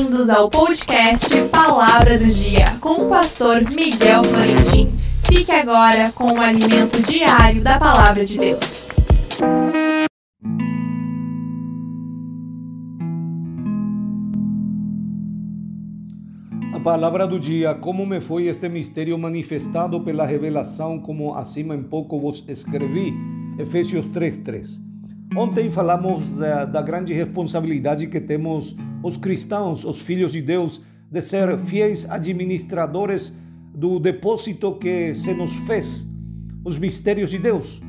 Bem-vindos ao podcast Palavra do Dia com o pastor Miguel Florentin. Fique agora com o alimento diário da Palavra de Deus. A palavra do dia, como me foi este mistério manifestado pela revelação, como acima em pouco vos escrevi, Efésios 3:3. Ontem falamos da, da grande responsabilidade que temos os cristãos, os filhos de Deus, de ser fiéis administradores do depósito que se nos fez, os mistérios de Deus.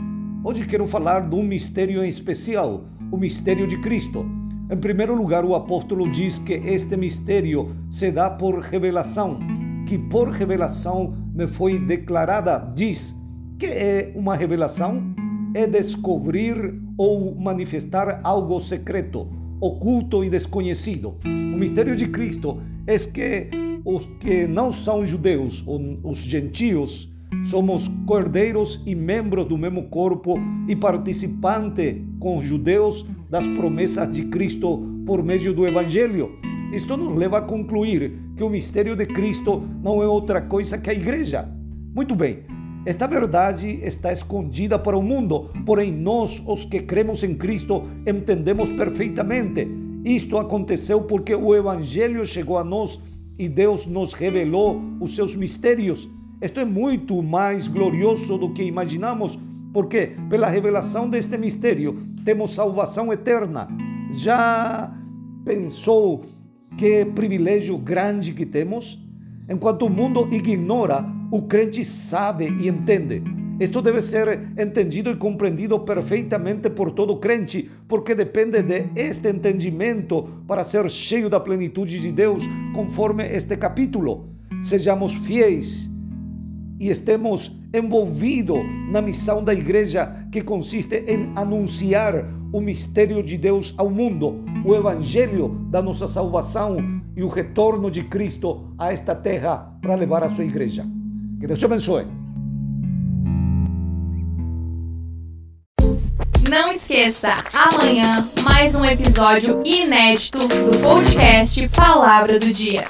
Hoje quero falar de um mistério em especial, o mistério de Cristo. Em primeiro lugar, o apóstolo diz que este mistério se dá por revelação, que por revelação me foi declarada, diz que é uma revelação é descobrir ou manifestar algo secreto, oculto e desconhecido. O mistério de Cristo é que os que não são judeus, os gentios, somos cordeiros e membros do mesmo corpo e participante com os judeus das promessas de Cristo por meio do Evangelho. Isto nos leva a concluir que o mistério de Cristo não é outra coisa que a igreja. Muito bem, esta verdade está escondida para o mundo, porém nós, os que cremos em Cristo, entendemos perfeitamente. Isto aconteceu porque o Evangelho chegou a nós e Deus nos revelou os seus mistérios. Isto é muito mais glorioso do que imaginamos, porque pela revelação deste mistério temos salvação eterna. Já pensou que privilégio grande que temos? Enquanto o mundo ignora o crente sabe e entende. Isto deve ser entendido e compreendido perfeitamente por todo crente, porque depende de entendimento para ser cheio da plenitude de Deus, conforme este capítulo. Sejamos fiéis e estemos envolvidos na missão da igreja, que consiste em anunciar o mistério de Deus ao mundo, o evangelho da nossa salvação e o retorno de Cristo a esta terra para levar a sua igreja. Que Deus te abençoe. Não esqueça, amanhã mais um episódio inédito do podcast Palavra do Dia.